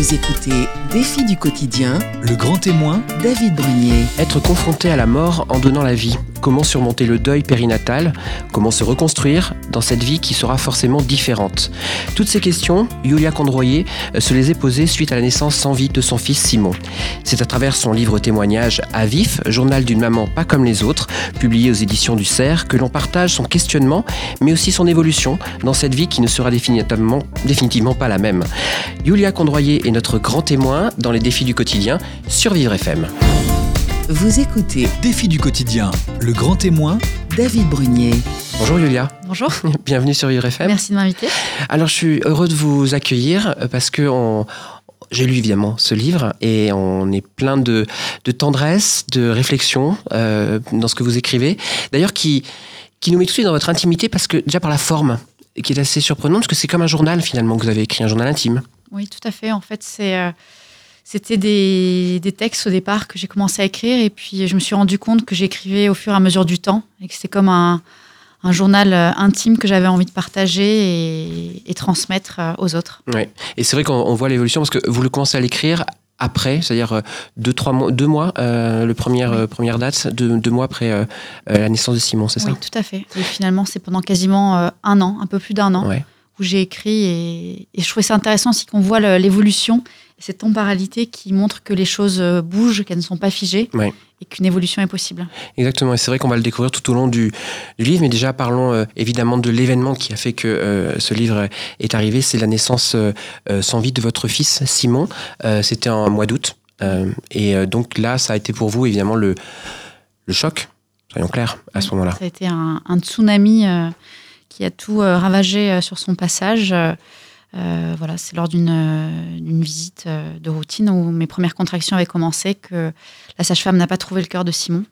Vous écoutez Défi du quotidien, Le grand témoin, David Brunier. Être confronté à la mort en donnant la vie. Comment surmonter le deuil périnatal Comment se reconstruire dans cette vie qui sera forcément différente Toutes ces questions, Yulia Condroyer euh, se les est posées suite à la naissance sans vie de son fils Simon. C'est à travers son livre témoignage À vif, journal d'une maman pas comme les autres, publié aux éditions du Cerf, que l'on partage son questionnement, mais aussi son évolution dans cette vie qui ne sera définitivement, pas la même. Yulia Condroyer est notre grand témoin dans les défis du quotidien sur Vivre FM. Vous écoutez défi du quotidien, le grand témoin, David Brunier. Bonjour Yulia, Bonjour, bienvenue sur Vivre FM. merci de m'inviter. Alors je suis heureux de vous accueillir euh, parce que on- j'ai lu évidemment ce livre et on est plein de, de tendresse, de réflexion euh, dans ce que vous écrivez. D'ailleurs qui, qui nous met tout de suite dans votre intimité parce que déjà par la forme qui est assez surprenante parce que c'est comme un journal finalement que vous avez écrit, un journal intime. Oui, tout à fait. En fait, c'est, euh, c'était des, des textes au départ que j'ai commencé à écrire et puis je me suis rendu compte que j'écrivais au fur et à mesure du temps et que c'était comme un, un journal euh, intime que j'avais envie de partager et, et transmettre euh, aux autres. Ouais. Et c'est vrai qu'on on voit l'évolution parce que vous le commencez à l'écrire après, c'est-à-dire euh, deux, trois mois, deux mois, euh, le première, Oui. euh, première date, deux, deux mois après euh, la naissance de Simon, c'est Oui, tout à fait. Et finalement, c'est pendant quasiment un an, un peu plus d'un ça an, Ouais. où j'ai écrit et, et je trouvais ça intéressant aussi qu'on voit l'évolution cette temporalité qui montre que les choses euh, bougent, qu'elles ne sont pas figées Ouais. et qu'une évolution est possible. Exactement, et c'est vrai qu'on va le découvrir tout au long du, du livre, mais déjà parlons euh, évidemment de l'événement qui a fait que euh, ce livre est arrivé, c'est la naissance euh, sans vie de votre fils Simon, c'était en mois d'août, et donc là ça a été pour vous évidemment le, le choc, soyons clairs, à ce moment-là. Ça a été un, un tsunami qui a tout ravagé sur son passage. Euh, voilà, c'est lors d'une euh, visite euh, de routine où mes premières contractions avaient commencé que la sage-femme n'a pas trouvé le cœur de Simon.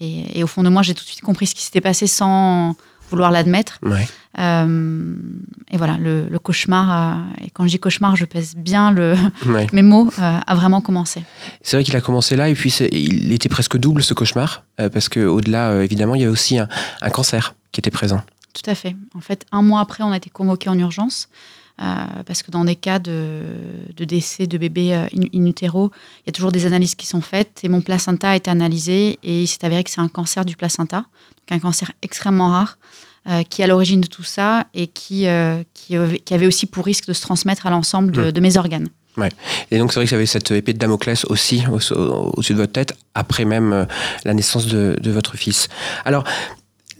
Et, et au fond de moi, j'ai tout de suite compris ce qui s'était passé sans vouloir l'admettre. Ouais. Et voilà, le, le cauchemar, et quand je dis cauchemar, je pèse bien le, Ouais. mes mots, a vraiment commencé. C'est vrai qu'il a commencé là, et puis il était presque double ce cauchemar, parce qu'au-delà, évidemment, il y avait aussi un, un cancer qui était présent. Tout à fait. En fait, un mois après, on a été convoqué en urgence euh, parce que dans des cas de, de décès de bébés euh, in, in utero, il y a toujours des analyses qui sont faites et mon placenta a été analysé et il s'est avéré que c'est un cancer du placenta, donc un cancer extrêmement rare euh, qui est à l'origine de tout ça et qui, qui, avait- qui avait aussi pour risque de se transmettre à l'ensemble de, Mhm. de mes organes. Et donc c'est vrai que vous avez cette épée de Damoclès aussi au- au- au-dessus de votre tête, après même euh, la naissance de, de votre fils. Alors,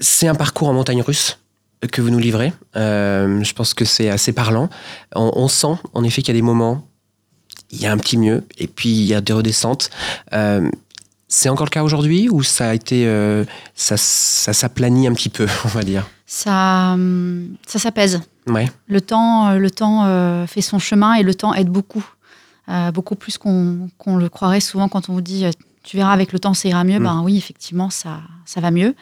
c'est un parcours en montagne russe que vous nous livrez. Euh, je pense que c'est assez parlant. On, on sent en effet qu'il y a des moments, il y a un petit mieux, et puis il y a des redescentes. Euh, c'est encore le cas aujourd'hui ou ça a été, euh, ça, ça s'aplanit un petit peu, on va dire? Ça, ça s'apaise. Ouais, Le temps, le temps fait son chemin et le temps aide beaucoup. Beaucoup plus qu'on le croirait souvent quand on vous dit tu verras avec le temps ça ira mieux. Mm. Ben oui, effectivement, ça, ça va mieux.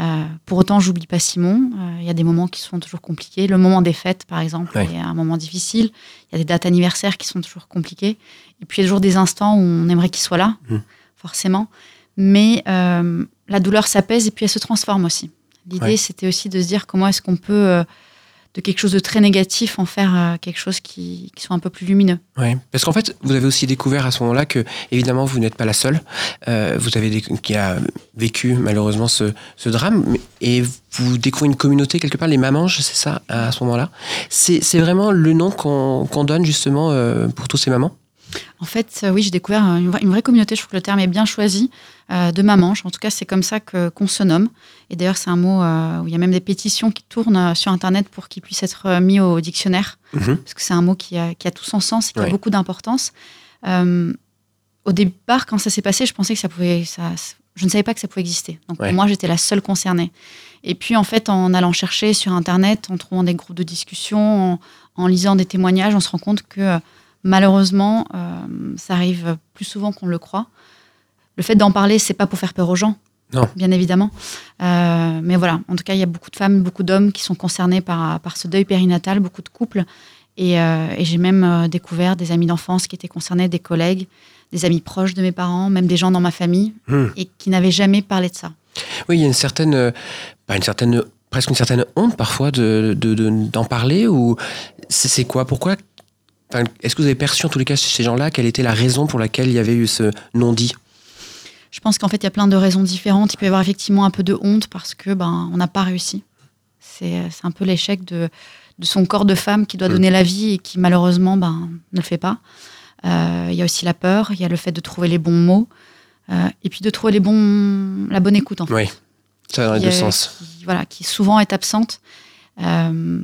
Euh, pour autant, j'oublie pas Simon. Euh, Il y a des moments qui sont toujours compliqués. Le moment des fêtes, par exemple, Ouais. est un moment difficile. Il y a des dates anniversaires qui sont toujours compliquées. Et puis, il y a toujours des instants où on aimerait qu'il soit là, Mm. forcément. Mais euh, la douleur s'apaise et puis elle se transforme aussi. L'idée, Ouais. c'était aussi de se dire comment est-ce qu'on peut, de quelque chose de très négatif, en faire euh, quelque chose qui, qui soit un peu plus lumineux. Ouais, parce qu'en fait, vous avez aussi découvert à ce moment-là que, évidemment, vous n'êtes pas la seule. Euh, vous avez des- qui a vécu malheureusement ce, ce drame, et vous découvrez une communauté quelque part, les mamanges, c'est ça, à ce moment-là. C'est vraiment le nom qu'on donne justement euh, pour tous ces mamans? En fait, oui, j'ai découvert une vraie, une vraie communauté, je trouve que le terme est bien choisi, euh, de mamanges. En tout cas, c'est comme ça que- qu'on se nomme. Et d'ailleurs, c'est un mot euh, où il y a même des pétitions qui tournent euh, sur Internet pour qu'il puisse être mis au dictionnaire, Mhm. parce que c'est un mot qui a, qui a tout son sens et qui Ouais. a beaucoup d'importance. Au départ, quand ça s'est passé, je pensais que ça pouvait... Ça, je ne savais pas que ça pouvait exister. Donc Ouais. pour moi, j'étais la seule concernée. Et puis, en fait, en allant chercher sur Internet, en trouvant des groupes de discussion, en, en lisant des témoignages, on se rend compte que malheureusement, euh, ça arrive plus souvent qu'on le croit. Le fait d'en parler, c'est pas pour faire peur aux gens, Non. bien évidemment. Euh, mais voilà, en tout cas, il y a beaucoup de femmes, beaucoup d'hommes qui sont concernés par, par ce deuil périnatal, beaucoup de couples. Et, euh, et j'ai même euh, découvert des amis d'enfance qui étaient concernés, des collègues, des amis proches de mes parents, même des gens dans ma famille, Hmm. et qui n'avaient jamais parlé de ça. Oui, il y a une certaine, pas une certaine, presque une certaine honte parfois de de- de- d'en parler ou c'est c'est quoi Pourquoi? Enfin, est-ce que vous avez perçu en tous les cas chez ces gens-là quelle était la raison pour laquelle il y avait eu ce non-dit? Je pense qu'en fait, il y a plein de raisons différentes. Il peut y avoir effectivement un peu de honte parce que ben, on n'a pas réussi. C'est un peu l'échec de, de son corps de femme qui doit Mm. donner la vie et qui malheureusement ben, ne le fait pas. Euh, Il y a aussi la peur, il y a le fait de trouver les bons mots euh, et puis de trouver les bons, la bonne écoute en fait. Oui, ça dans les deux sens. qui, voilà, qui souvent est absente euh,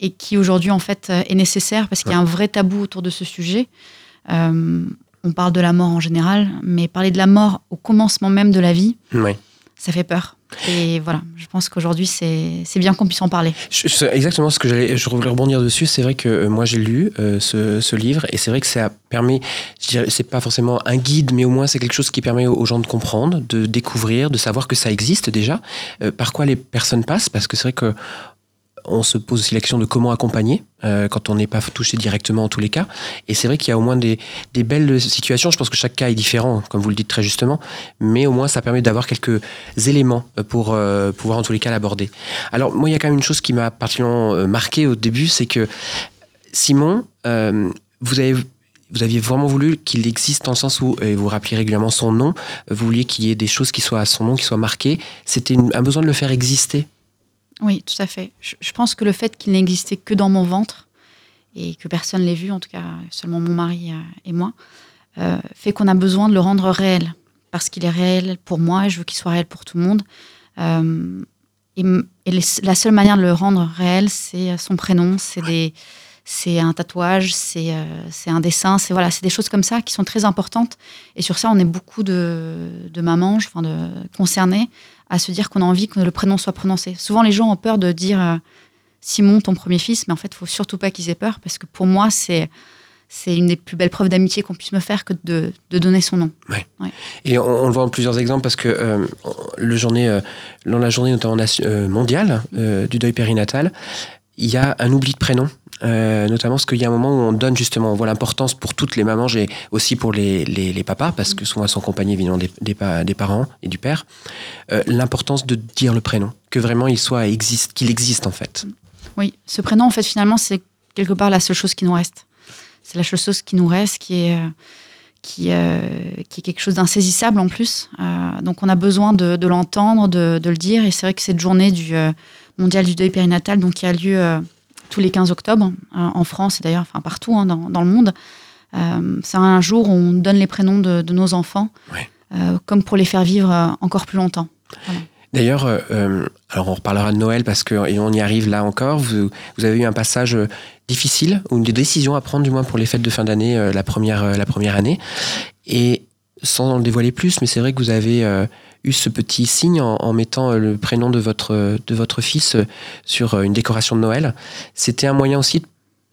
et qui aujourd'hui en fait est nécessaire parce qu'il y a un vrai tabou autour de ce sujet. Euh, on parle de la mort en général, mais parler de la mort au commencement même de la vie, Oui. ça fait peur. Et voilà, je pense qu'aujourd'hui c'est bien qu'on puisse en parler. C'est exactement ce que j'allais. Je voulais rebondir dessus. C'est vrai que euh, moi j'ai lu euh, ce, ce livre et c'est vrai que ça permet. C'est pas forcément un guide, mais au moins c'est quelque chose qui permet aux aux gens de comprendre, de découvrir, de savoir que ça existe déjà. euh, par quoi les personnes passent, parce que c'est vrai que on se pose aussi la question de comment accompagner euh, quand on n'est pas touché directement en tous les cas. Et c'est vrai qu'il y a au moins des, des belles situations. Je pense que chaque cas est différent, comme vous le dites très justement, mais au moins ça permet d'avoir quelques éléments pour euh, pouvoir en tous les cas l'aborder. Alors moi, il y a quand même une chose qui m'a particulièrement euh, marqué au début, c'est que Simon, euh, vous avez vous aviez vraiment voulu qu'il existe dans le sens où et vous rappelez régulièrement son nom, vous vouliez qu'il y ait des choses qui soient à son nom, qui soient marquées. C'était un besoin de le faire exister. Oui, tout à fait. Je, pense que le fait qu'il n'existait que dans mon ventre et que personne l'ait vu, en tout cas seulement mon mari euh, et moi, euh, fait qu'on a besoin de le rendre réel. Parce qu'il est réel pour moi et je veux qu'il soit réel pour tout le monde. Euh, et la seule manière de le rendre réel, c'est son prénom, c'est des. C'est un tatouage, c'est euh, un dessin, c'est voilà, des choses comme ça qui sont très importantes. Et sur ça, on est beaucoup de, de mamans, enfin de concernées, à se dire qu'on a envie que le prénom soit prononcé. Souvent, les gens ont peur de dire euh, Simon, ton premier fils, mais en fait, il faut surtout pas qu'ils aient peur, parce que pour moi, c'est c'est une des plus belles preuves d'amitié qu'on puisse me faire que de, de donner son nom. Et on, on le voit en plusieurs exemples parce que euh, le journée, euh, dans la journée notamment mondiale euh, du deuil périnatal, il y a un oubli de prénom. Euh, notamment parce qu'il y a un moment où on donne justement, on voit l'importance pour toutes les mamans et aussi pour les, les, papas, parce que souvent elles sont accompagnées évidemment des, des, pa- des parents et du père, euh, l'importance de dire le prénom, que vraiment il soit existe, qu'il existe en fait. Oui, ce prénom, en fait, finalement, c'est quelque part la seule chose qui nous reste. C'est la seule chose qui nous reste, qui est, euh, qui, qui est quelque chose d'insaisissable en plus. Donc, on a besoin de, l'entendre, de, le dire. Et c'est vrai que cette journée du mondial du deuil périnatal, donc qui a lieu tous les 15 octobre euh, en France et d'ailleurs, enfin partout hein, dans, dans le monde, euh, c'est un jour où on donne les prénoms de, de nos enfants, euh, comme pour les faire vivre encore plus longtemps. D'ailleurs, euh, alors on reparlera de Noël parce que et on y arrive là encore. Vous, vous avez eu un passage difficile ou une décision à prendre du moins pour les fêtes de fin d'année euh, la première euh, la première année et sans en dévoiler plus, mais c'est vrai que vous avez eu ce petit signe en, mettant euh, le prénom de votre de votre fils euh, sur euh, une décoration de Noël. C'était un moyen aussi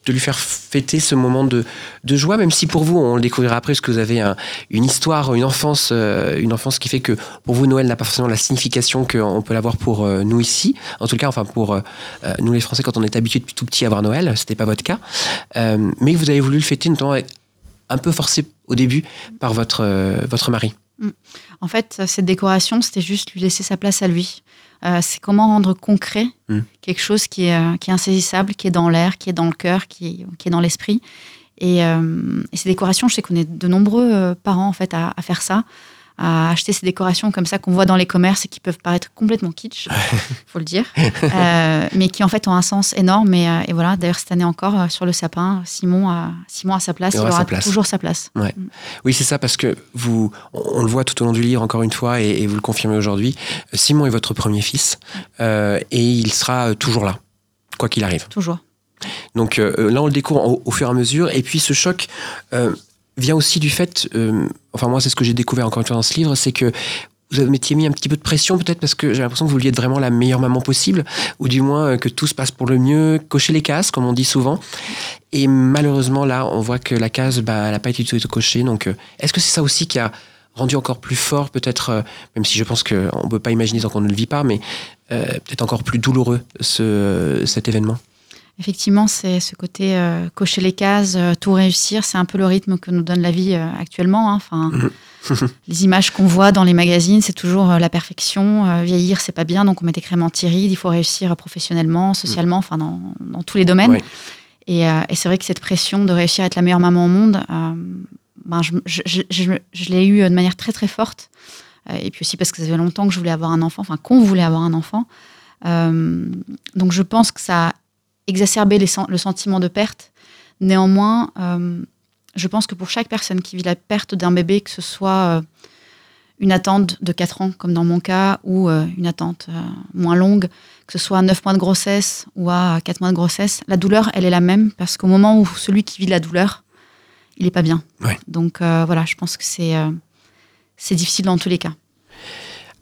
de lui faire fêter ce moment de, de joie, même si pour vous, on le découvrira après, parce que vous avez un- une histoire, une enfance, euh, une enfance qui fait que pour vous, Noël n'a pas forcément la signification qu'on peut l'avoir pour euh, nous ici. En tout cas, enfin pour euh, euh, nous les Français, quand on est habitué depuis tout petit à avoir Noël, c'était pas votre cas. Euh, mais vous avez voulu le fêter, notamment un peu forcé au début par votre, euh, votre mari. En fait, cette décoration, c'était juste lui laisser sa place à lui. Euh, c'est comment rendre concret Mm. quelque chose qui est, euh, qui est insaisissable, qui est dans l'air, qui est dans le cœur, qui est, qui est dans l'esprit. Et, euh, et ces décorations, je sais qu'on est de nombreux euh, parents en fait à, à faire ça, à acheter ces décorations comme ça qu'on voit dans les commerces et qui peuvent paraître complètement kitsch, faut le dire, Euh, mais qui en fait ont un sens énorme. Et, euh, et voilà, d'ailleurs cette année encore euh, sur le sapin, Simon a, Simon a sa place, Il il aura aura sa place. toujours sa place. Oui, c'est ça, parce que vous, on le voit tout au long du livre, encore une fois, et, et vous le confirmez aujourd'hui. Simon est votre premier fils, euh, et il sera toujours là, quoi qu'il arrive. Toujours. Donc euh, là, on le découvre au, au fur et à mesure. Et puis ce choc euh, vient aussi du fait, euh, enfin moi c'est ce que j'ai découvert encore une fois dans ce livre, c'est que vous m'étiez mis un petit peu de pression peut-être parce que j'ai l'impression que vous vouliez être vraiment la meilleure maman possible, ou du moins euh, que tout se passe pour le mieux, cocher les cases comme on dit souvent. Et malheureusement là, on voit que la case, bah, elle n'a pas été du tout cochée. Donc euh, est-ce que c'est ça aussi qui a rendu encore plus fort, peut-être, euh, même si je pense qu'on ne peut pas imaginer tant qu'on ne le vit pas, mais euh, peut-être encore plus douloureux ce, cet événement? Effectivement, c'est ce côté euh, cocher les cases, euh, tout réussir, c'est un peu le rythme que nous donne la vie euh, actuellement. hein. Enfin, les images qu'on voit dans les magazines, c'est toujours la perfection. Vieillir, c'est pas bien, donc on met des crèmes anti-rides. Il faut réussir professionnellement, socialement, enfin dans, dans tous les domaines. Ouais. Et, et c'est vrai que cette pression de réussir à être la meilleure maman au monde, ben je, je, je, je, je l'ai eu de manière très très forte. Et puis aussi parce que ça faisait longtemps que je voulais avoir un enfant, enfin qu'on voulait avoir un enfant. Donc je pense que ça a les, sen- le sentiment de perte. Néanmoins, euh, je pense que pour chaque personne qui vit la perte d'un bébé, que ce soit euh, une attente de 4 ans, comme dans mon cas, ou euh, une attente moins longue, que ce soit à 9 mois de grossesse ou à 4 mois de grossesse, la douleur, elle est la même, parce qu'au moment où celui qui vit la douleur, il n'est pas bien. Ouais. Donc voilà, je pense que c'est c'est difficile dans tous les cas.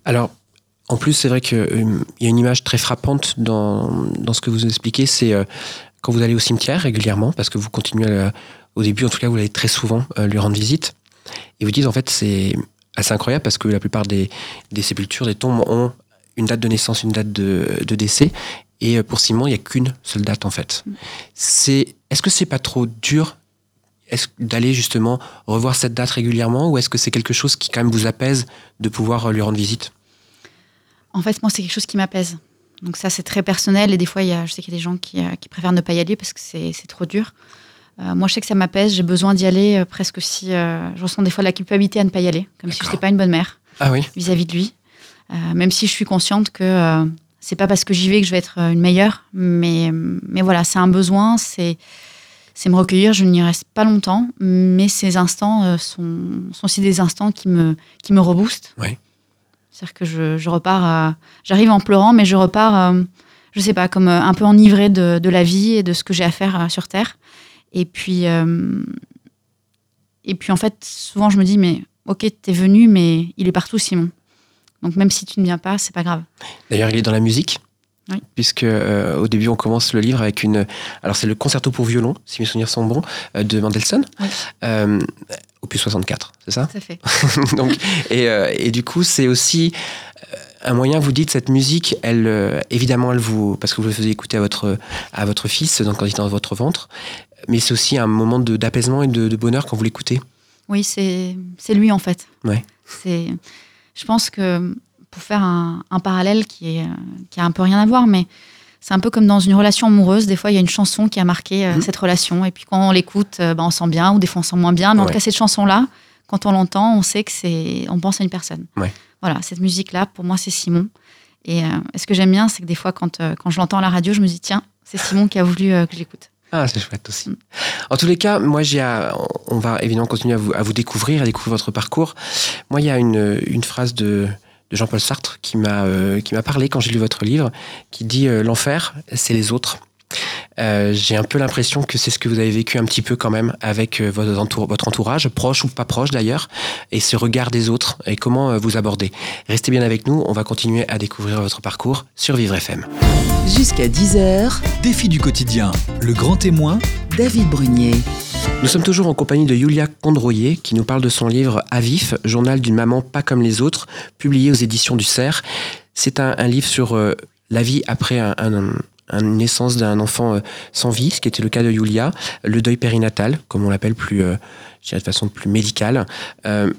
Alors, en plus, c'est vrai qu'il y a une image très frappante dans, dans ce que vous expliquez, c'est euh, quand vous allez au cimetière régulièrement, parce que vous continuez, à- au début en tout cas, vous allez très souvent euh, lui rendre visite, et vous dites en fait c'est assez incroyable parce que la plupart des, des sépultures, des tombes ont une date de naissance, une date de, de décès, et euh, pour Simon, il n'y a qu'une seule date en fait. C'est, est-ce que c'est pas trop dur est-ce d'aller justement revoir cette date régulièrement ou est-ce que c'est quelque chose qui quand même vous apaise de pouvoir euh, lui rendre visite? En fait, moi, c'est quelque chose qui m'apaise. Donc ça, c'est très personnel. Et des fois, il y a, je sais qu'il y a des gens qui, euh, qui préfèrent ne pas y aller parce que c'est trop dur. Euh, moi, je sais que ça m'apaise. J'ai besoin d'y aller euh, presque si euh, je ressens des fois de la culpabilité à ne pas y aller, comme si je n'étais pas une bonne mère Ah oui vis-à-vis de lui. Même si je suis consciente que c'est pas parce que j'y vais que je vais être une meilleure. Mais, mais voilà, c'est un besoin. C'est c'est me recueillir. Je n'y reste pas longtemps. Mais ces instants sont, sont aussi des instants qui me, qui me reboostent. Ouais. C'est-à-dire que je, je repars, euh, j'arrive en pleurant, mais je repars, euh, je sais pas, comme euh, un peu enivrée de, de la vie et de ce que j'ai à faire sur Terre. Et puis, et puis en fait, souvent je me dis, mais ok, t'es venu, mais il est partout, Simon. Donc même si tu ne viens pas, c'est pas grave. D'ailleurs, il est dans la musique. Oui. Puisque euh, au début, on commence le livre avec une. Alors, c'est le concerto pour violon, si mes souvenirs sont bons, euh, de Mendelssohn, Oui. euh, opus 64, c'est ça Ça fait. Donc, et, euh, et du coup, c'est aussi euh, un moyen, vous dites, cette musique, elle, euh, évidemment, elle vous. Parce que vous le faisiez écouter à votre, à votre fils, donc quand il était dans votre ventre, mais c'est aussi un moment d'apaisement et de, de bonheur quand vous l'écoutez. Oui, c'est lui en fait. Ouais. C'est, je pense que pour faire un, un parallèle qui, est, qui a un peu rien à voir, mais c'est un peu comme dans une relation amoureuse. Des fois, il y a une chanson qui a marqué euh, Mhm. cette relation, et puis quand on l'écoute, euh, ben, on sent bien, ou des fois on sent moins bien. Mais en tout cas, cette chanson-là, quand on l'entend, on sait que c'est, on pense à une personne. Ouais. Voilà, cette musique-là, pour moi, c'est Simon. Et, euh, et ce que j'aime bien, c'est que des fois, quand, euh, quand je l'entends à la radio, je me dis tiens, c'est Simon qui a voulu que j'écoute. Ah, c'est chouette aussi. Mm. En tous les cas, moi, j'ai, on va évidemment continuer à vous, à vous découvrir, à découvrir votre parcours. Moi, il y a une, une phrase de, de Jean-Paul Sartre qui m'a, euh, qui m'a parlé quand j'ai lu votre livre, qui dit euh, l'enfer, c'est les autres. Euh, j'ai un peu l'impression que c'est ce que vous avez vécu un petit peu quand même avec euh, votre, entour- votre entourage, proche ou pas proche d'ailleurs, et ce regard des autres et comment euh, vous abordez. Restez bien avec nous, on va continuer à découvrir votre parcours sur Vivre FM. Jusqu'à 10h, Défi du quotidien, le grand témoin, David Brunier. Nous sommes toujours en compagnie de Yulia Condroyer qui nous parle de son livre À vif, journal d'une maman pas comme les autres, publié aux éditions du Cerf. C'est un, livre sur euh, la vie après un, un- une naissance d'un enfant euh, sans vie, ce qui était le cas de Yulia, le deuil périnatal, comme on l'appelle plus, euh, de façon plus médicale.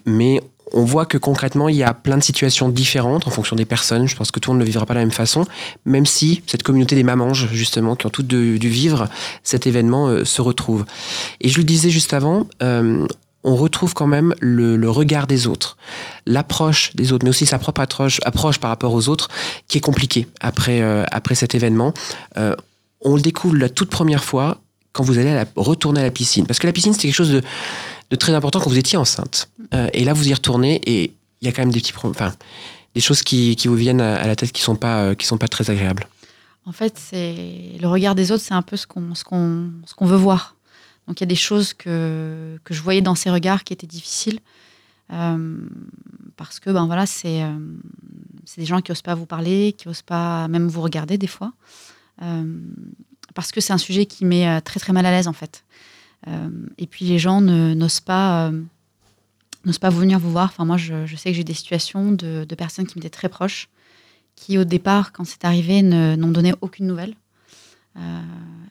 Mais on voit que concrètement, il y a plein de situations différentes en fonction des personnes. Je pense que tout le monde ne le vivra pas de la même façon, même si cette communauté des mamanges, justement, qui ont toutes dû vivre cet événement, euh, se retrouve. Et je le disais juste avant, euh, on retrouve quand même le, regard des autres, l'approche des autres, mais aussi sa propre approche, par rapport aux autres, qui est compliquée après, euh, après cet événement. On le découvre la toute première fois quand vous allez retourner à la piscine. Parce que la piscine, c'était quelque chose de, très important quand vous étiez enceinte. Euh, et là, vous y retournez et il y a quand même des petits problèmes, enfin, des choses qui, qui vous viennent à, la tête qui sont pas, euh, qui sont pas très agréables. En fait, c'est le regard des autres, c'est un peu ce qu'on ce qu'on ce qu'on veut voir. Donc il y a des choses que que je voyais dans ces regards qui étaient difficiles euh, parce que ben voilà, c'est c'est des gens qui osent pas vous parler, qui osent pas même vous regarder des fois, parce que c'est un sujet qui met très très mal à l'aise en fait. Euh, et puis les gens n'osent pas euh, n'osent pas venir vous voir. Enfin moi, je, je sais que j'ai des situations de, de personnes qui m'étaient très proches qui au départ, quand c'est arrivé, n'ont donné aucune nouvelle. Euh,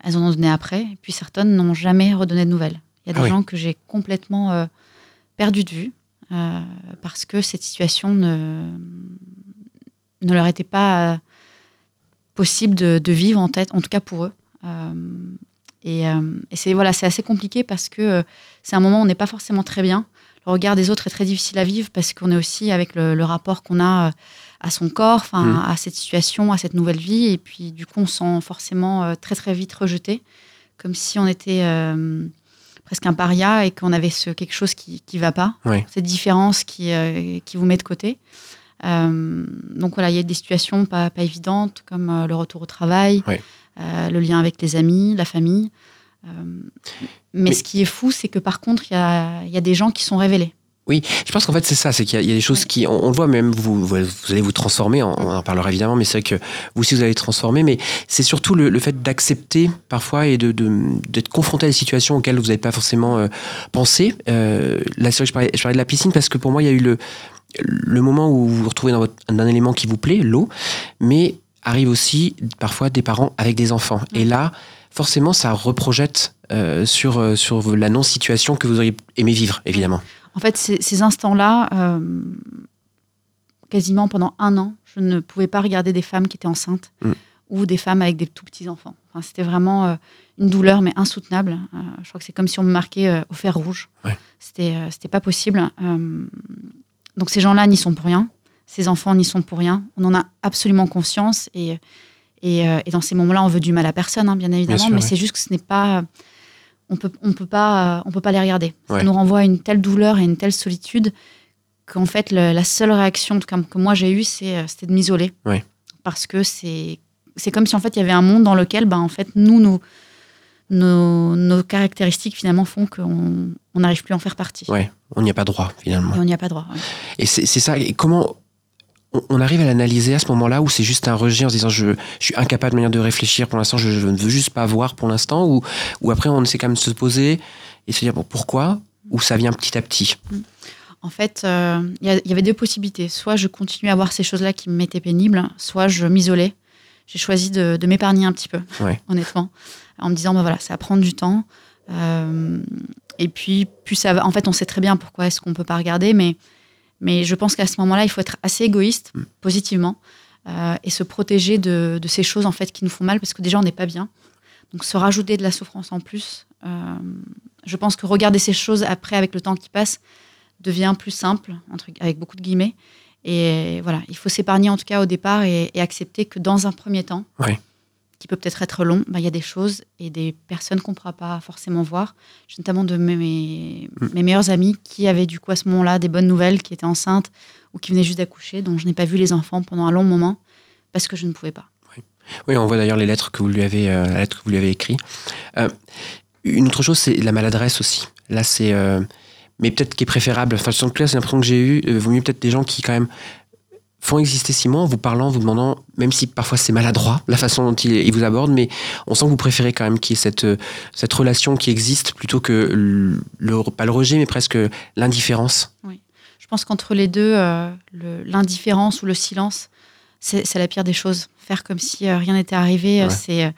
elles en ont donné après, et puis certaines n'ont jamais redonné de nouvelles. Il y a des Ah oui. gens que j'ai complètement euh, perdu de vue euh, parce que cette situation ne, ne leur était pas possible de, de vivre en tête, en tout cas pour eux. Euh, Et, euh, et c'est voilà, c'est assez compliqué parce que euh, c'est un moment où on n'est pas forcément très bien. Le regard des autres est très difficile à vivre parce qu'on est aussi avec le, le rapport qu'on a euh, à son corps, Mhm. à cette situation, à cette nouvelle vie. Et puis du coup, on se sent forcément très très vite rejeté, comme si on était euh, presque un paria et qu'on avait ce quelque chose qui qui va pas, cette différence qui qui vous met de côté. Euh, donc voilà, il y a des situations pas, pas évidentes comme euh, le retour au travail, euh, le lien avec les amis, la famille. Mais, Mais- ce qui est fou, c'est que par contre, il y a, il y a des gens qui sont révélés. Oui, je pense qu'en fait c'est ça, c'est qu'il y, a- il y a des choses qui, on, on le voit même, vous, vous allez vous transformer, on, on en parlera évidemment, mais c'est vrai que vous aussi vous allez transformer, mais c'est surtout le, le fait d'accepter parfois et de- d'être confronté à des situations auxquelles vous n'avez pas forcément euh, pensé. Euh, là, c'est vrai que je parlais, je parlais de la piscine parce que pour moi il y a eu le, le moment où vous vous retrouvez dans votre, un élément qui vous plaît, l'eau, mais arrive aussi parfois des parents avec des enfants. Et là, forcément, ça reprojette euh, sur, euh, sur la non-situation que vous auriez aimé vivre, évidemment. En fait, ces, ces instants-là, euh, quasiment pendant un an, je ne pouvais pas regarder des femmes qui étaient enceintes Mm. ou des femmes avec des tout petits enfants. Enfin, c'était vraiment euh, une douleur, mais insoutenable. Je crois que c'est comme si on me marquait au fer rouge. Ouais. C'était, c'était pas possible. Donc ces gens-là n'y sont pour rien. Ces enfants n'y sont pour rien. On en a absolument conscience et et, euh, et dans ces moments-là, on veut du mal à personne, hein, bien évidemment, sûr, mais ouais. c'est juste que ce n'est pas on peut on peut pas on peut pas les regarder. Ça nous renvoie à une telle douleur et une telle solitude qu'en fait le- la seule réaction en tout cas, que moi j'ai eue c'est euh, c'était de m'isoler. Ouais. Parce que c'est c'est comme si en fait il y avait un monde dans lequel ben en fait nous nos nos, nos caractéristiques finalement font qu'on on n'arrive plus à en faire partie. Ouais, on n'y a pas droit finalement. Et on n'y a pas droit. ouais. Et c'est ça. Et comment on, arrive à l'analyser à ce moment-là où c'est juste un rejet en se disant je, je suis incapable de manière de réfléchir pour l'instant, je, je ne veux juste pas voir pour l'instant, ou, ou après on essaie quand même de se poser et se dire bon, pourquoi Ou ça vient petit à petit. En fait, euh, il y, avait deux possibilités. Soit je continuais à voir ces choses-là qui me mettaient pénible, soit je m'isolais. J'ai choisi de, de m'épargner un petit peu, Ouais. honnêtement, en me disant, bah voilà, ça va prendre du temps. Euh, et puis, plus ça va. En fait, on sait très bien pourquoi est-ce qu'on peut pas regarder, mais, mais je pense qu'à ce moment-là, il faut être assez égoïste, Mm. positivement, euh, et se protéger de, de ces choses en fait qui nous font mal, parce que déjà, on n'est pas bien. Donc, se rajouter de la souffrance en plus. euh, je pense que regarder ces choses après, avec le temps qui passe, devient plus simple, entre, avec beaucoup de guillemets. Et voilà, il faut s'épargner en tout cas au départ et, et accepter que dans un premier temps, Ouais. Qui peut peut-être être long, bah, il y a des choses et des personnes qu'on ne pourra pas forcément voir. J'ai notamment de mes, mes, Mm. mes meilleurs amis qui avaient du coup à ce moment-là des bonnes nouvelles, qui étaient enceintes ou qui venaient juste d'accoucher, dont je n'ai pas vu les enfants pendant un long moment parce que je ne pouvais pas. Oui, on voit d'ailleurs les lettres que vous lui avez, euh, la lettre que vous lui avez écrite. Euh, une autre chose, c'est la maladresse aussi. Là, c'est, euh, mais peut-être qui est préférable. Enfin, en tout cas, c'est l'impression que j'ai eu. Euh, vaut mieux peut-être des gens qui quand même font exister Simon en vous parlant, vous demandant, même si parfois c'est maladroit la façon dont il, il vous aborde, mais on sent que vous préférez quand même qu'il y ait cette, euh, cette relation qui existe plutôt que le, le- pas le rejet, mais presque l'indifférence. Je pense qu'entre les deux, euh, l'indifférence ou le silence, c'est la pire des choses. Faire comme si euh, rien n'était arrivé, Ouais. c'est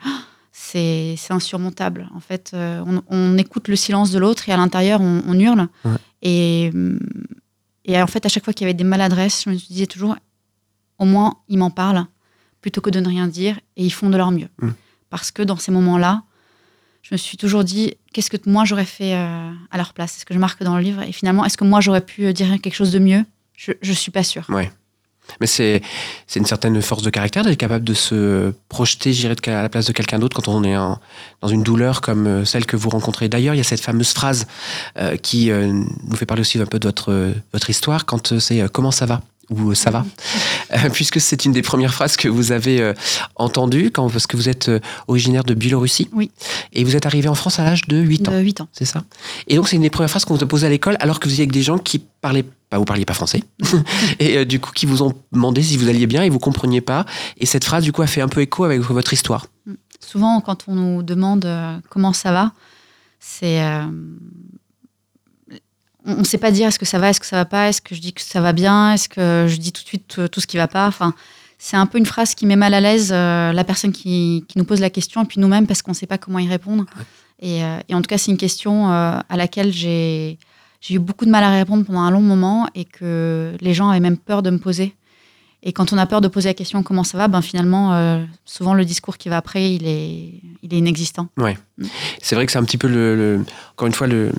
c'est insurmontable. En fait, euh, on, on écoute le silence de l'autre et à l'intérieur, on, on hurle. Ouais. Et, hum, et en fait, à chaque fois qu'il y avait des maladresses, je me disais toujours, au moins, ils m'en parlent plutôt que de ne rien dire et ils font de leur mieux. Mm. Parce que dans ces moments-là, je me suis toujours dit, qu'est-ce que moi j'aurais fait euh, à leur place? C'est ce que je marque dans le livre? Et finalement, est-ce que moi j'aurais pu euh, dire quelque chose de mieux? Je, je suis pas sûre. Mais c'est, une certaine force de caractère d'être capable de se projeter, j'irais, à la place de quelqu'un d'autre quand on est en- dans une douleur comme euh, celle que vous rencontrez. D'ailleurs, il y a cette fameuse phrase euh, qui euh, nous fait parler aussi un peu de votre, votre histoire quand c'est euh, comment ça va? Ou euh, ça va, Euh, puisque c'est une des premières phrases que vous avez euh, entendues quand, parce que vous êtes euh, originaire de Biélorussie. Oui. Et vous êtes arrivé en France à l'âge de 8 ans. De 8 ans. C'est ça. Et donc, c'est une des premières phrases qu'on vous a posées à l'école, alors que vous étiez avec des gens qui parlaient pas, vous parliez pas français. et euh, du coup, qui vous ont demandé si vous alliez bien et vous compreniez pas. Et cette phrase, du coup, a fait un peu écho avec votre histoire. Souvent, quand on nous demande comment ça va, c'est. On ne sait pas dire est-ce que ça va, est-ce que ça va pas, est-ce que je dis que ça va bien, est-ce que je dis tout de suite euh, tout ce qui va pas. Enfin, c'est un peu une phrase qui met mal à l'aise euh, la personne qui, qui nous pose la question et puis nous-mêmes parce qu'on ne sait pas comment y répondre. Et, euh, et en tout cas, c'est une question euh, à laquelle j'ai j'ai eu beaucoup de mal à répondre pendant un long moment et que les gens avaient même peur de me poser. Et quand on a peur de poser la question comment ça va, ben finalement, euh, souvent le discours qui va après, il est, il est inexistant. Ouais. Mm. C'est vrai que c'est un petit peu le, le- encore une fois le,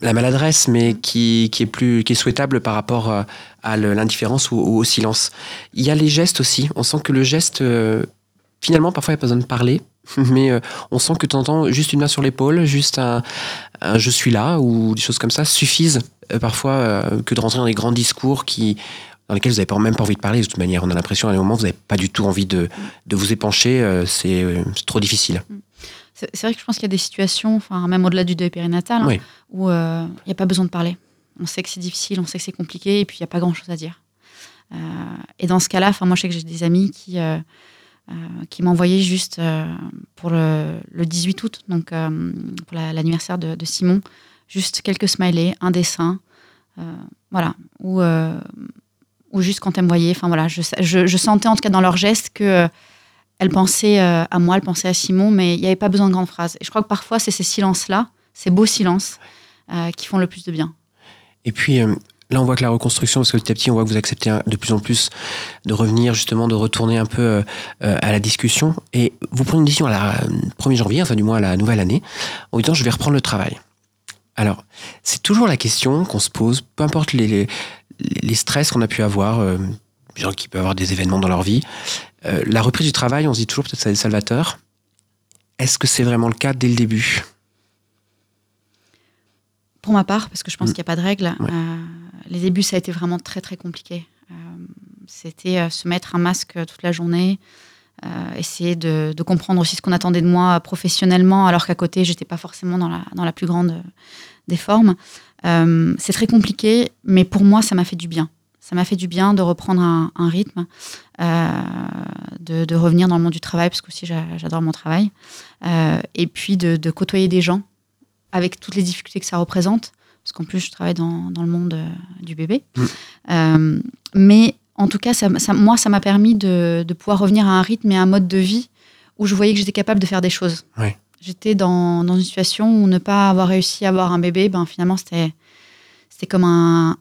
la maladresse, mais qui, qui est plus qui est souhaitable par rapport à, à l'indifférence ou, ou au silence. Il y a les gestes aussi. On sent que le geste, euh, finalement, parfois il n'y a pas besoin de parler, mais euh, on sent que tu entends juste une main sur l'épaule, juste un, un je suis là ou des choses comme ça suffisent euh, parfois euh, que de rentrer dans des grands discours qui dans lesquels vous n'avez même pas envie de parler de toute manière. On a l'impression à un moment vous n'avez pas du tout envie de, de vous épancher. euh, c'est euh, c'est trop difficile. C'est c'est vrai que je pense qu'il y a des situations, enfin, même au-delà du deuil périnatal, hein, où euh, il n'y a pas besoin de parler. On sait que c'est difficile, on sait que c'est compliqué, et puis il n'y a pas grand-chose à dire. Euh, et dans ce cas-là, moi, je sais que j'ai des amis qui, euh, euh, qui m'envoyaient juste euh, pour le, le 18 août, donc euh, pour la- l'anniversaire de, de Simon, juste quelques smileys, un dessin, euh, voilà, euh, ou juste quand elles me voyaient, enfin voilà, je, je, sentais en tout cas dans leurs gestes que euh, elle pensait euh, à moi, elle pensait à Simon, mais il n'y avait pas besoin de grandes phrases. Et je crois que parfois, c'est ces silences-là, ces beaux silences, euh, qui font le plus de bien. Et puis là, on voit que la reconstruction, parce que petit à petit, on voit que vous acceptez de plus en plus de revenir, justement, de retourner un peu à la discussion. Et vous prenez une décision à la euh, 1er janvier, enfin du moins à la nouvelle année, en disant je vais reprendre le travail. Alors, c'est toujours la question qu'on se pose, peu importe les, les, les stress qu'on a pu avoir, euh, les gens qui peuvent avoir des événements dans leur vie. euh, la reprise du travail, on se dit toujours peut-être ça est salvateur. Est-ce que c'est vraiment le cas dès le début? Pour ma part, parce que je pense Mm. qu'il n'y a pas de règle, Ouais. euh, les débuts, ça a été vraiment très, très compliqué. Euh, C'était se mettre un masque toute la journée, euh, essayer de, de comprendre aussi ce qu'on attendait de moi professionnellement, alors qu'à côté, j'étais pas forcément dans la, dans la plus grande des formes. Euh, c'est très compliqué, mais pour moi, ça m'a fait du bien. Ça m'a fait du bien de reprendre un, un rythme, euh, de, de revenir dans le monde du travail, parce que aussi j'a- j'adore mon travail, euh, et puis de, de côtoyer des gens avec toutes les difficultés que ça représente, parce qu'en plus je travaille dans, dans le monde euh, du bébé. Mm. Euh, mais en tout cas, ça, ça- moi, ça m'a permis de, de pouvoir revenir à un rythme et à un mode de vie où je voyais que j'étais capable de faire des choses. J'étais dans, dans une situation où ne pas avoir réussi à avoir un bébé, ben finalement c'était comme un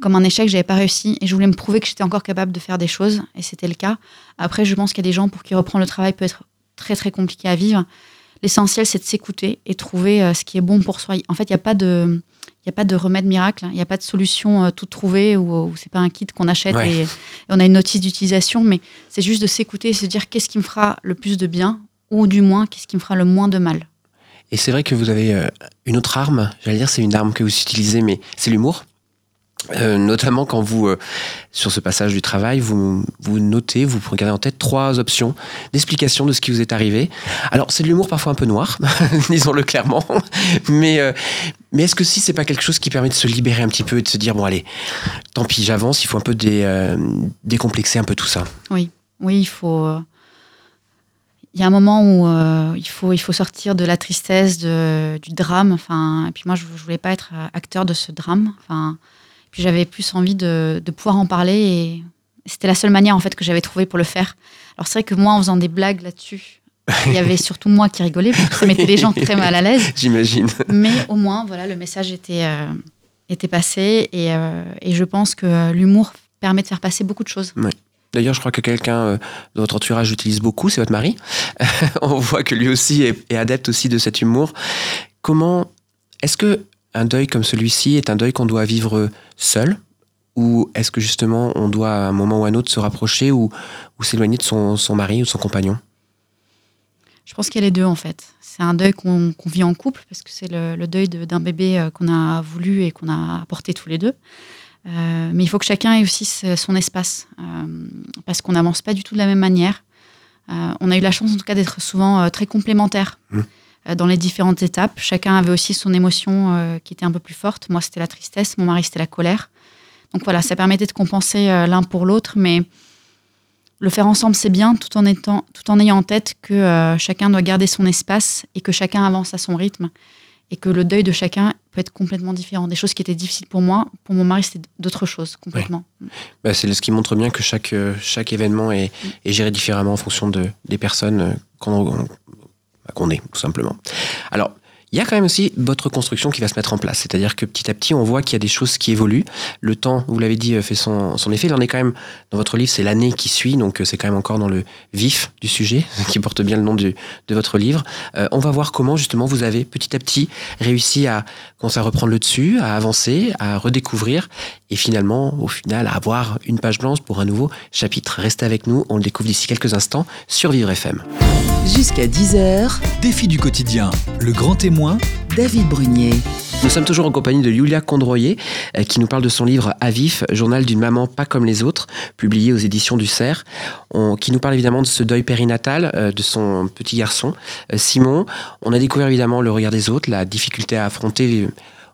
comme un échec, j'avais pas réussi et je voulais me prouver que j'étais encore capable de faire des choses et c'était le cas. Après, je pense qu'il y a des gens pour qui reprendre le travail peut être très très compliqué à vivre. L'essentiel, c'est de s'écouter et trouver euh, ce qui est bon pour soi. En fait, il n'y a pas de il y a pas de remède miracle, il n'y a pas de solution euh, toute trouvée ou, ou c'est pas un kit qu'on achète Ouais. et, et on a une notice d'utilisation, mais c'est juste de s'écouter et se dire qu'est-ce qui me fera le plus de bien ou du moins qu'est-ce qui me fera le moins de mal. Et c'est vrai que vous avez euh, une autre arme, j'allais dire c'est une arme que vous utilisez, mais c'est l'humour. Euh, notamment quand vous, euh, sur ce passage du travail, vous, vous notez, vous regardez en tête trois options d'explication de ce qui vous est arrivé. Alors, c'est de l'humour parfois un peu noir, disons-le clairement, mais, euh, mais est-ce que si c'est pas quelque chose qui permet de se libérer un petit peu et de se dire, bon, allez, tant pis, j'avance, il faut un peu dé- décomplexer un peu tout ça Oui, il faut. Il y a un moment où il, faut, il faut sortir de la tristesse, de, du drame. Et puis moi, je ne voulais pas être acteur de ce drame. Enfin, puis j'avais plus envie de, de pouvoir en parler et c'était la seule manière en fait que j'avais trouvé pour le faire. Alors c'est vrai que moi, en faisant des blagues là-dessus, il y avait surtout moi qui rigolais parce que ça mettait les gens très mal à l'aise. J'imagine. Mais au moins, voilà, le message était, euh, était passé et, euh, et je pense que euh, l'humour permet de faire passer beaucoup de choses. D'ailleurs, je crois que quelqu'un de votre entourage utilise beaucoup, c'est votre mari. On voit que lui aussi est, est adepte aussi de cet humour. Comment est-ce que un deuil comme celui-ci est un deuil qu'on doit vivre seul ou est-ce que justement on doit à un moment ou à un autre se rapprocher ou, ou s'éloigner de son, son mari ou de son compagnon? Je pense qu'il y a les deux en fait. C'est un deuil qu'on vit en couple parce que c'est le, le deuil de- d'un bébé euh, qu'on a voulu et qu'on a apporté tous les deux. Euh, mais il faut que chacun ait aussi son espace euh, parce qu'on n'avance pas du tout de la même manière. Euh, on a eu la chance en tout cas d'être souvent très complémentaires Mmh. Euh, dans les différentes étapes. Chacun avait aussi son émotion euh, qui était un peu plus forte. Moi c'était la tristesse, mon mari c'était la colère. Donc voilà, ça permettait de compenser euh, l'un pour l'autre, mais le faire ensemble, c'est bien, tout en, étant, tout en ayant en tête que chacun doit garder son espace et que chacun avance à son rythme et que le deuil de chacun peut être complètement différent. Des choses qui étaient difficiles pour moi, pour mon mari, c'était d'autres choses complètement. Bah, C'est ce qui montre bien que chaque, chaque événement est, est géré différemment en fonction de, des personnes qu'on est, tout simplement. Alors, Il y a quand même aussi votre construction qui va se mettre en place. C'est-à-dire que petit à petit, on voit qu'il y a des choses qui évoluent. Le temps, vous l'avez dit, fait son, son effet. Il en est quand même, dans votre livre, c'est l'année qui suit, donc c'est quand même encore dans le vif du sujet, qui porte bien le nom du, de votre livre. Euh, on va voir comment, justement, vous avez petit à petit réussi à commencer à reprendre le dessus, à avancer, à redécouvrir, et finalement, au final, à avoir une page blanche pour un nouveau chapitre. Restez avec nous, on le découvre d'ici quelques instants sur Vivre FM. Jusqu'à 10h, Défi du quotidien, le grand témoin, David Brunier. Nous sommes toujours en compagnie de Yulia Condroyer, euh, qui nous parle de son livre À vif, journal d'une maman pas comme les autres, publié aux éditions du Cerf, qui nous parle évidemment de ce deuil périnatal euh, de son petit garçon, euh, Simon. On a découvert évidemment le regard des autres, la difficulté à affronter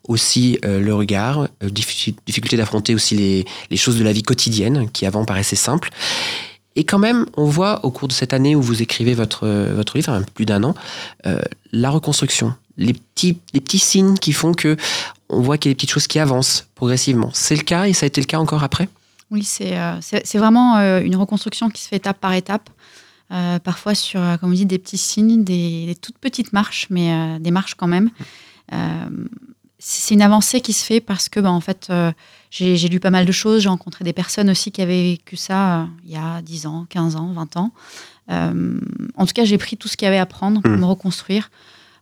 aussi le regard, diffi- difficulté d'affronter aussi les, choses de la vie quotidienne, qui avant paraissaient simples. Et quand même, on voit au cours de cette année où vous écrivez votre, votre livre, peu plus d'un an, la reconstruction, les petits, les petits signes qui font que on voit qu'il y a des petites choses qui avancent progressivement. C'est le cas et ça a été le cas encore après? Oui, c'est euh, vraiment euh, une reconstruction qui se fait étape par étape. Euh, parfois sur, comme on dit, des petits signes, des, des toutes petites marches, mais des marches quand même. C'est une avancée qui se fait parce que, ben, en fait, j'ai lu pas mal de choses. J'ai rencontré des personnes aussi qui avaient vécu ça il y a 10 ans, 15 ans, 20 ans. En tout cas, j'ai pris tout ce qu'il y avait à prendre pour Mm. me reconstruire.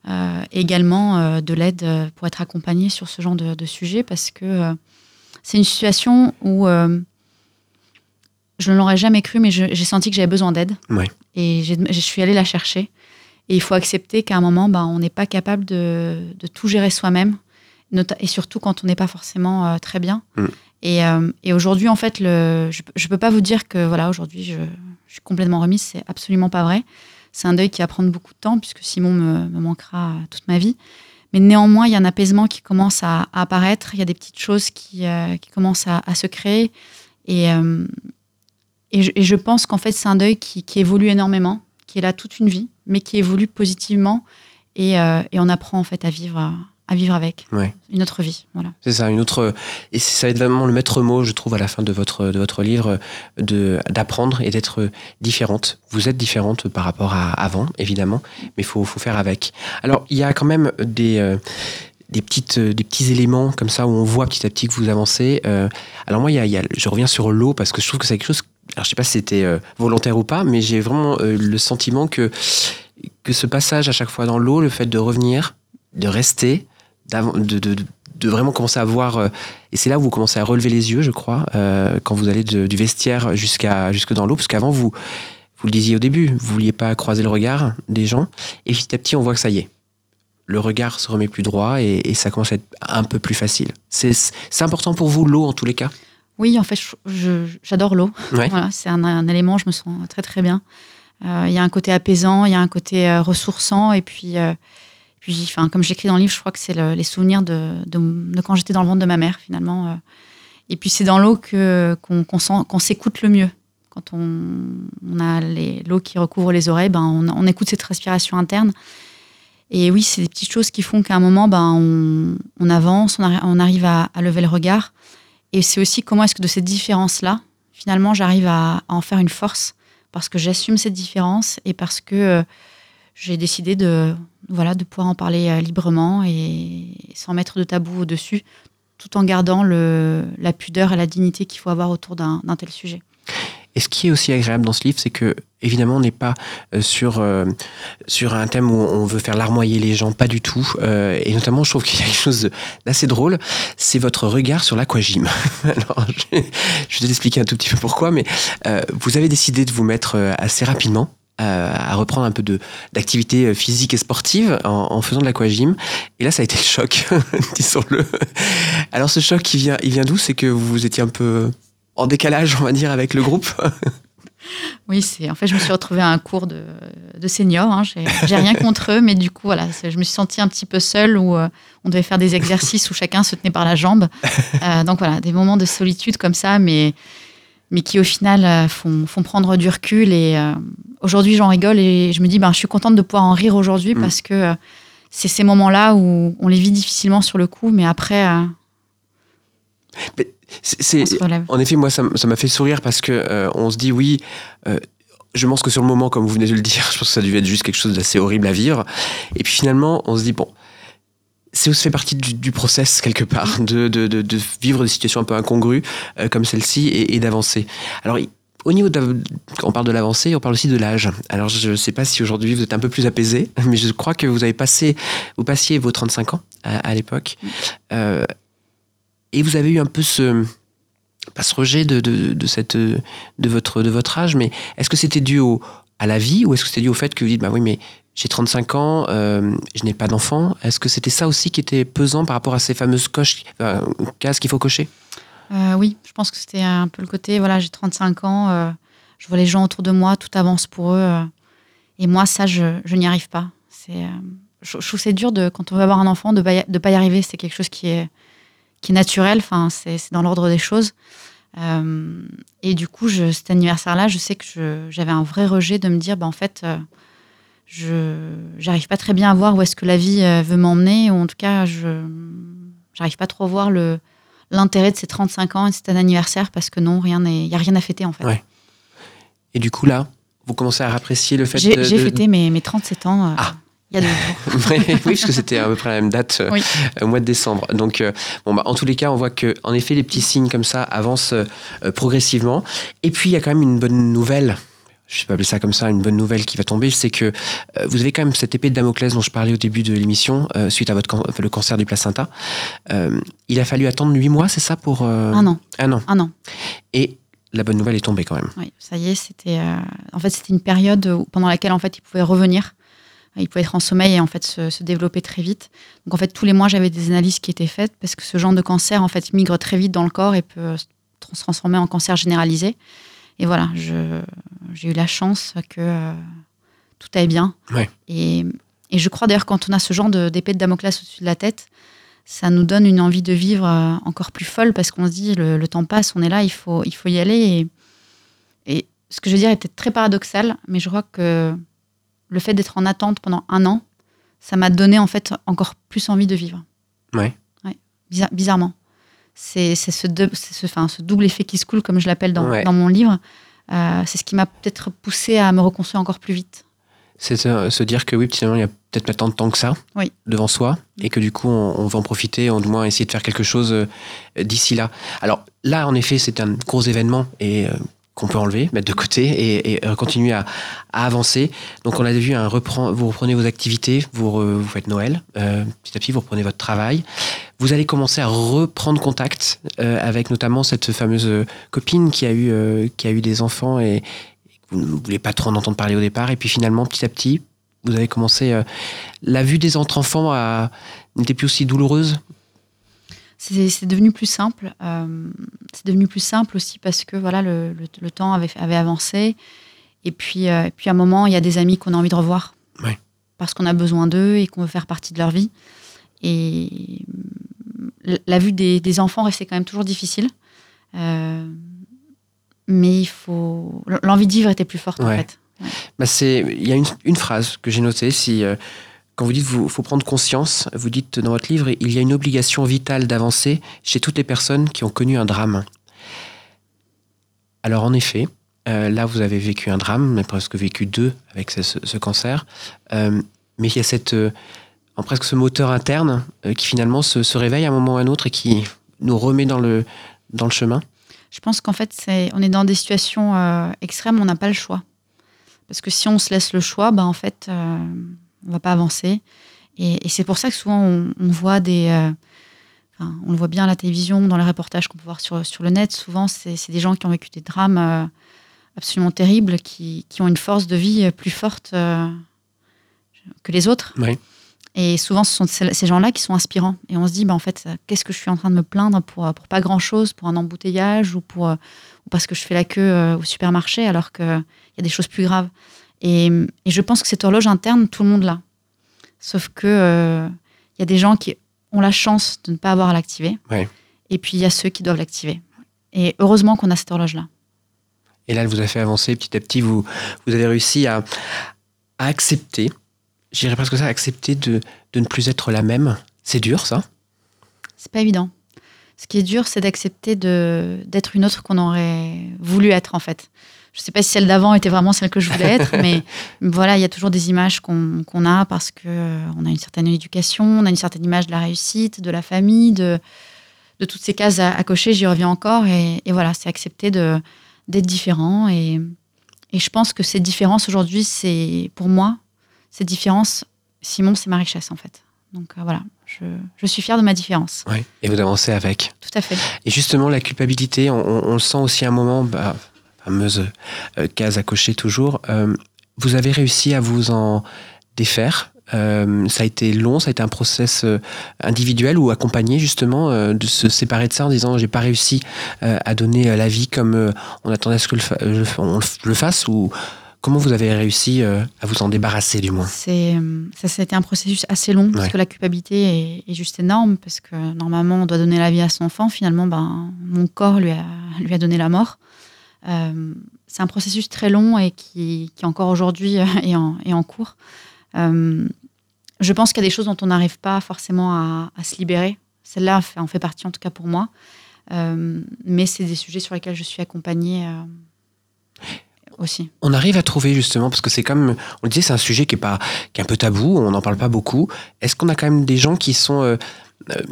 Euh, également euh, de l'aide euh, pour être accompagnée sur ce genre de, de sujet parce que c'est une situation où je ne l'aurais jamais cru, mais j'ai senti que j'avais besoin d'aide. Ouais. Et je suis allée la chercher. Et il faut accepter qu'à un moment, ben, on n'est pas capable de, de tout gérer soi-même, et surtout quand on n'est pas forcément euh, très bien. Mm. Et, euh, et aujourd'hui, en fait, le, je ne peux pas vous dire que voilà, aujourd'hui, je, je suis complètement remise. C'est absolument pas vrai. C'est un deuil qui va prendre beaucoup de temps, puisque Simon me, manquera toute ma vie. Mais néanmoins, il y a un apaisement qui commence à, apparaître. Il y a des petites choses qui, euh, qui commencent à, se créer. Et, euh, et, je, pense qu'en fait, c'est un deuil qui, qui évolue énormément, qui est là toute une vie, mais qui évolue positivement. Et, euh, et on apprend en fait à vivre, à vivre avec Ouais. une autre vie. Voilà. C'est ça, une autre. Et ça va être vraiment le maître mot, je trouve, à la fin de votre, de votre livre, de, d'apprendre et d'être différente. Vous êtes différente par rapport à avant, évidemment, mais il faut, faut faire avec. Alors, il y a quand même des. euh, des, petites, euh, des petits éléments comme ça où on voit petit à petit que vous avancez. Euh, alors moi, il y a, il y a- je reviens sur l'eau parce que je trouve que c'est quelque chose, alors je sais pas si c'était volontaire ou pas, mais j'ai vraiment le sentiment que, que ce passage à chaque fois dans l'eau, le fait de revenir, de rester, de, de, de- de vraiment commencer à voir, euh, et c'est là où vous commencez à relever les yeux, je crois, euh, quand vous allez de- du vestiaire jusqu'à jusque dans l'eau, parce qu'avant vous, vous le disiez au début, vous vouliez pas croiser le regard des gens, et petit à petit on voit que ça y est, le regard se remet plus droit et, et ça commence à être un peu plus facile. C'est important pour vous l'eau en tous les cas? Oui, en fait, j'adore l'eau. Ouais. Voilà, c'est un, un élément, je me sens très très bien. Euh, Il y a un côté apaisant, il y a un côté ressourçant, et puis, puis comme j'écris dans le livre, je crois que c'est le- les souvenirs de, quand j'étais dans le ventre de ma mère, finalement. euh. Et puis c'est dans l'eau que qu'on s'écoute le mieux. Quand on, a l'eau qui recouvre les oreilles, ben, on, écoute cette respiration interne. Et oui, c'est des petites choses qui font qu'à un moment, ben, on, avance, on, arri- on arrive à, lever le regard. Et c'est aussi comment est-ce que de cette différence-là, finalement, j'arrive à, à en faire une force parce que j'assume cette différence et parce que euh, j'ai décidé de, voilà, de pouvoir en parler euh, librement et sans mettre de tabou au-dessus, tout en gardant le, la pudeur et la dignité qu'il faut avoir autour d'un tel sujet. Et ce qui est aussi agréable dans ce livre, c'est que évidemment on n'est pas euh, sur euh, sur un thème où on veut faire larmoyer les gens, pas du tout. Et notamment, je trouve qu'il y a quelque chose d'assez drôle, c'est votre regard sur l'aquagym. Alors, je, je vais t'expliquer un tout petit peu pourquoi, mais vous avez décidé de vous mettre assez rapidement. Euh, à reprendre un peu de d'activité euh, physique et sportive en, en faisant de l'aquagym et là ça a été le choc disons-le alors ce choc il vient il vient d'où? C'est que vous étiez un peu en décalage, on va dire, avec le groupe? Oui, c'est en fait, je me suis retrouvée à un cours de, de seniors. Hein, J'ai rien contre eux, mais du coup, voilà, je me suis sentie un petit peu seule où euh, on devait faire des exercices où chacun se tenait par la jambe. Euh, donc voilà, des moments de solitude comme ça, mais, mais qui au final font, font prendre du recul. Et euh, aujourd'hui, j'en rigole et je me dis, ben, je suis contente de pouvoir en rire aujourd'hui Mm. parce que euh, c'est ces moments-là où on les vit difficilement sur le coup, mais après, euh, C'est- c'est- en effet, moi, ça m'a fait sourire parce que euh, on se dit oui. euh, je pense que sur le moment, comme vous venez de le dire, je pense que ça dû être juste quelque chose d'assez horrible à vivre. Et puis finalement, on se dit bon, c'est aussi fait partie du, du process quelque part de, de, de, de vivre des situations un peu incongrues euh, comme celle-ci et, et d'avancer. Alors au niveau de, on parle de l'avancée, on parle aussi de l'âge. Alors je ne sais pas si aujourd'hui vous êtes un peu plus apaisé, mais je crois que vous avez passé, vous passiez vos 35 ans à, à l'époque, Euh, et vous avez eu un peu ce ce rejet de, de, de cette de votre de votre âge, mais est-ce que c'était dû au, à la vie ou est-ce que c'était dû au fait que vous dites bah oui mais j'ai 35 ans, euh, je n'ai pas d'enfant? Est-ce que c'était ça aussi qui était pesant par rapport à ces fameuses coches, euh, cases qu'il faut cocher? Euh, oui, je pense que c'était un peu le côté, voilà, j'ai 35 ans, euh, je vois les gens autour de moi, tout avance pour eux. euh, et moi, ça, je, je n'y arrive pas. C'est, je, trouve c'est dur, de, quand on veut avoir un enfant, de ne pas, y- arriver. C'est quelque chose qui est, qui est naturel, enfin, c'est, dans l'ordre des choses. Et du coup, cet anniversaire-là, je sais que j'avais un vrai rejet de me dire, bah, en fait, je j'arrive pas très bien à voir où est-ce que la vie veut m'emmener, ou en tout cas, je j'arrive pas trop à voir le, l'intérêt de ces 35 ans et de cet anniversaire parce que non, rien n'est, y a rien à fêter en fait. Ouais. Et du coup là, vous commencez à apprécier le fait J'ai, de, j'ai fêté mes, mes 37 ans euh, Ah. il y a deux jours. oui, parce que c'était à peu près la même date euh, au mois de décembre. Donc, euh, bon, bah, en tous les cas, on voit que, en effet, les petits signes comme ça avancent progressivement. Et puis, il y a quand même une bonne nouvelle. Je vais pas appeler ça comme ça, une bonne nouvelle qui va tomber, c'est que euh, vous avez quand même cette épée de Damoclès dont je parlais au début de l'émission, euh, suite à votre can- le cancer du placenta. Euh, il a fallu attendre huit mois, c'est ça pour Un an, Un an. un an. Et la bonne nouvelle est tombée quand même. Oui, ça y est, c'était en fait c'était une période où- pendant laquelle en fait il pouvait revenir, il pouvait être en sommeil et en fait se, se développer très vite. Donc en fait tous les mois j'avais des analyses qui étaient faites parce que ce genre de cancer en fait migre très vite dans le corps et peut se transformer en cancer généralisé. Et voilà, j'ai eu la chance que euh, tout aille bien. Ouais. Et, et je crois d'ailleurs quand on a ce genre de- d'épée de Damoclès au-dessus de la tête, ça nous donne une envie de vivre euh, encore plus folle parce qu'on se dit le, le temps passe, on est là, il faut, il faut y aller. Et, et ce que je veux dire est peut-être très paradoxal, mais je crois que le fait d'être en attente pendant un an, ça m'a donné en fait encore plus envie de vivre. Ouais. Ouais, bizar- bizarrement. C'est ce, ce, enfin, ce double effet qui se coule, comme je l'appelle dans, Ouais. dans mon livre. Euh, c'est ce qui m'a peut-être poussé à me reconstruire encore plus vite. C'est se dire que oui, finalement, il y a peut-être pas tant de temps que ça Oui. devant soi, et que du coup, on, on va en profiter, ou du moins essayer de faire quelque chose euh, d'ici là. Alors là, en effet, c'est un gros événement et euh, qu'on peut enlever, mettre de côté et, et, euh, continuer à, à avancer. Donc, on a vu, un reprend, vous reprenez vos activités, vous, vous faites Noël, euh, petit à petit, vous reprenez votre travail. Vous allez commencer à reprendre contact euh, avec notamment cette fameuse euh, copine qui a eu, euh, qui a eu des enfants et, vous ne voulez pas trop en entendre parler au départ. Et puis finalement, petit à petit, vous avez commencé. euh, la vue des autres enfants n'était plus aussi douloureuse. C'est devenu plus simple. euh, c'est devenu plus simple aussi parce que voilà, le, le- le temps avait, avait avancé. Et puis, euh, et puis à un moment, il y a des amis qu'on a envie de revoir. Ouais. Parce qu'on a besoin d'eux et qu'on veut faire partie de leur vie. Et euh, la vue des, des enfants restait quand même toujours difficile. Euh, mais il faut. L'envie de vivre était plus forte en Ouais. fait. Bah, c'est, il y a une, une phrase que j'ai notée. Si, quand vous dites vous faut prendre conscience, vous dites dans votre livre il y a une obligation vitale d'avancer chez toutes les personnes qui ont connu un drame. Alors en effet, euh, là vous avez vécu un drame, mais presque vécu deux avec ce, ce- ce cancer. Euh, mais il y a cette, euh, en presque ce moteur interne qui finalement se, réveille à un moment ou à un autre et qui nous remet dans le, dans le chemin. Je pense qu'en fait, on est dans des situations extrêmes, on n'a pas le choix. Parce que si on se laisse le choix, ben, en fait, on va pas avancer. Et, et c'est pour ça que souvent, on, on voit des. euh, enfin, on le voit bien à la télévision, dans les reportages qu'on peut voir sur, sur le net. Souvent, c'est, des gens qui ont vécu des drames euh, absolument terribles, qui, qui ont une force de vie plus forte euh, que les autres. Oui. Et souvent, ce sont ces gens-là qui sont inspirants. Et on se dit, ben, en fait, qu'est-ce que je suis en train de me plaindre pour, pour pas grand-chose, pour un embouteillage ou, pour, ou parce que je fais la queue au supermarché, alors qu'il y a des choses plus graves. Et, et je pense que cette horloge interne, tout le monde l'a. Sauf que euh, il y a des gens qui ont la chance de ne pas avoir à l'activer. Ouais. Et puis, il y a ceux qui doivent l'activer. Et heureusement qu'on a cette horloge-là. Et là, elle vous a fait avancer petit à petit. Vous, vous avez réussi à, à accepter, j'irais presque ça, accepter de, de ne plus être la même. C'est dur, ça? C'est pas évident. Ce qui est dur, c'est d'accepter d'être une autre qu'on aurait voulu être, en fait. Je sais pas si celle d'avant était vraiment celle que je voulais être, mais voilà, il y a toujours des images qu'on a parce que euh, on a une certaine éducation, on a une certaine image de la réussite, de la famille, de, de toutes ces cases à, cocher. J'y reviens encore et, voilà, c'est accepter d'être différent et, et je pense que cette différence aujourd'hui, c'est pour moi, cette différence, Simon, c'est ma richesse en fait. Donc euh, voilà, je, suis fière de ma différence. Oui, et vous avancez avec. Tout à fait. Et justement, la culpabilité, on, le sent aussi à un moment, bah, fameuse euh, case à cocher toujours. Euh, vous avez réussi à vous en défaire ça a été long, ça a été un process individuel ou accompagné justement de se séparer de ça en disant j'ai pas réussi à donner la vie comme on attendait à ce que le on le fasse ou Comment vous avez réussi euh, à vous en débarrasser du moins? C'est ça, ça a été un processus assez long parce que la culpabilité est, juste énorme parce que normalement on doit donner la vie à son enfant. Finalement, ben mon corps lui a lui a donné la mort. Euh, c'est un processus très long et qui, qui encore aujourd'hui est en, est en cours. Euh, je pense qu'il y a des choses dont on n'arrive pas forcément à, se libérer. Celle-là en fait partie en tout cas pour moi. mais c'est des sujets sur lesquels je suis accompagnée aussi. On arrive à trouver justement, parce que c'est comme, on le disait, c'est un sujet qui est, pas, qui est un peu tabou, on n'en parle pas beaucoup. Est-ce qu'on a quand même des gens qui sont euh, euh,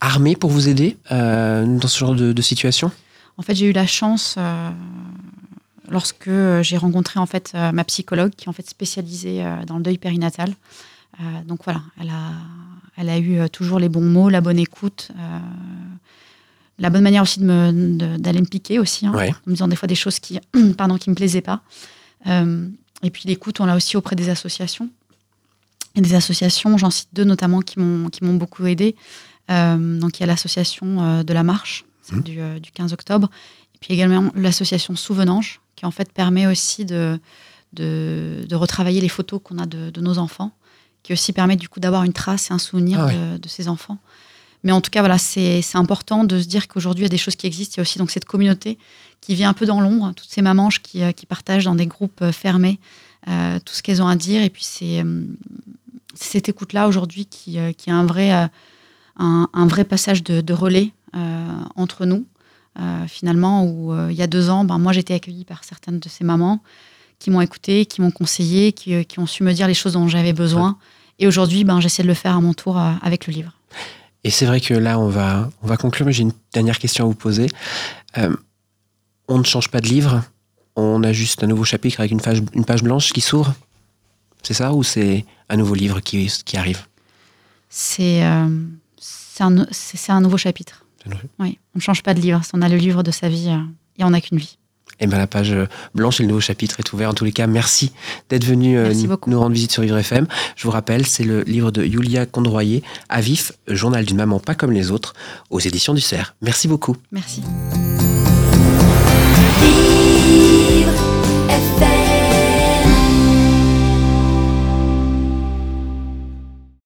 armés pour vous aider euh, dans ce genre de, situation? En fait, j'ai eu la chance, lorsque j'ai rencontré en fait ma psychologue, qui est en fait spécialisée dans le deuil périnatal. donc voilà, elle a, elle a eu toujours les bons mots, la bonne écoute la bonne manière aussi d'aller me piquer aussi, hein, en me disant des fois des choses qui, pardon, qui me plaisaient pas. Euh, et puis l'écoute, on l'a aussi auprès des associations. Et des associations, j'en cite deux notamment qui m'ont qui m'ont beaucoup aidé. Euh, donc il y a l'association euh, de la marche mmh. du, du, 15 octobre, et puis également l'association Souvenange, qui en fait permet aussi de, de, de retravailler les photos qu'on a de, de, nos enfants, qui aussi permet du coup d'avoir une trace et un souvenir ah de, de ces enfants. Mais en tout cas, voilà, c'est important de se dire qu'aujourd'hui, il y a des choses qui existent. Il y a aussi donc cette communauté qui vit un peu dans l'ombre, toutes ces mamans qui, euh, qui, partagent dans des groupes euh, fermés euh, tout ce qu'elles ont à dire. Et puis, c'est cette écoute-là aujourd'hui qui, qui a un vrai, un, un, vrai passage de, de relais entre nous. finalement, où il y a deux ans, ben, moi, j'étais accueillie par certaines de ces mamans qui m'ont écouté, qui m'ont conseillé, qui, qui, ont su me dire les choses dont j'avais besoin. Et aujourd'hui, ben, j'essaie de le faire à mon tour avec le livre. Et c'est vrai que là, on va, on va conclure, mais j'ai une dernière question à vous poser. Euh, on ne change pas de livre, on a juste un nouveau chapitre avec une page, une page blanche qui s'ouvre. C'est ça ou c'est un nouveau livre qui, qui arrive? C'est euh, un, un, nouveau chapitre. Oui, on ne change pas de livre. On a le livre de sa vie euh, et on n'a qu'une vie. Et eh bien, la page blanche et le nouveau chapitre est ouvert. En tous les cas, merci d'être venu euh, nous rendre visite sur Vivre FM. Je vous rappelle, c'est le livre de Julia Condroyer, À vif, journal d'une maman pas comme les autres, aux éditions du Cerf. Merci beaucoup. Merci. Vivre FM.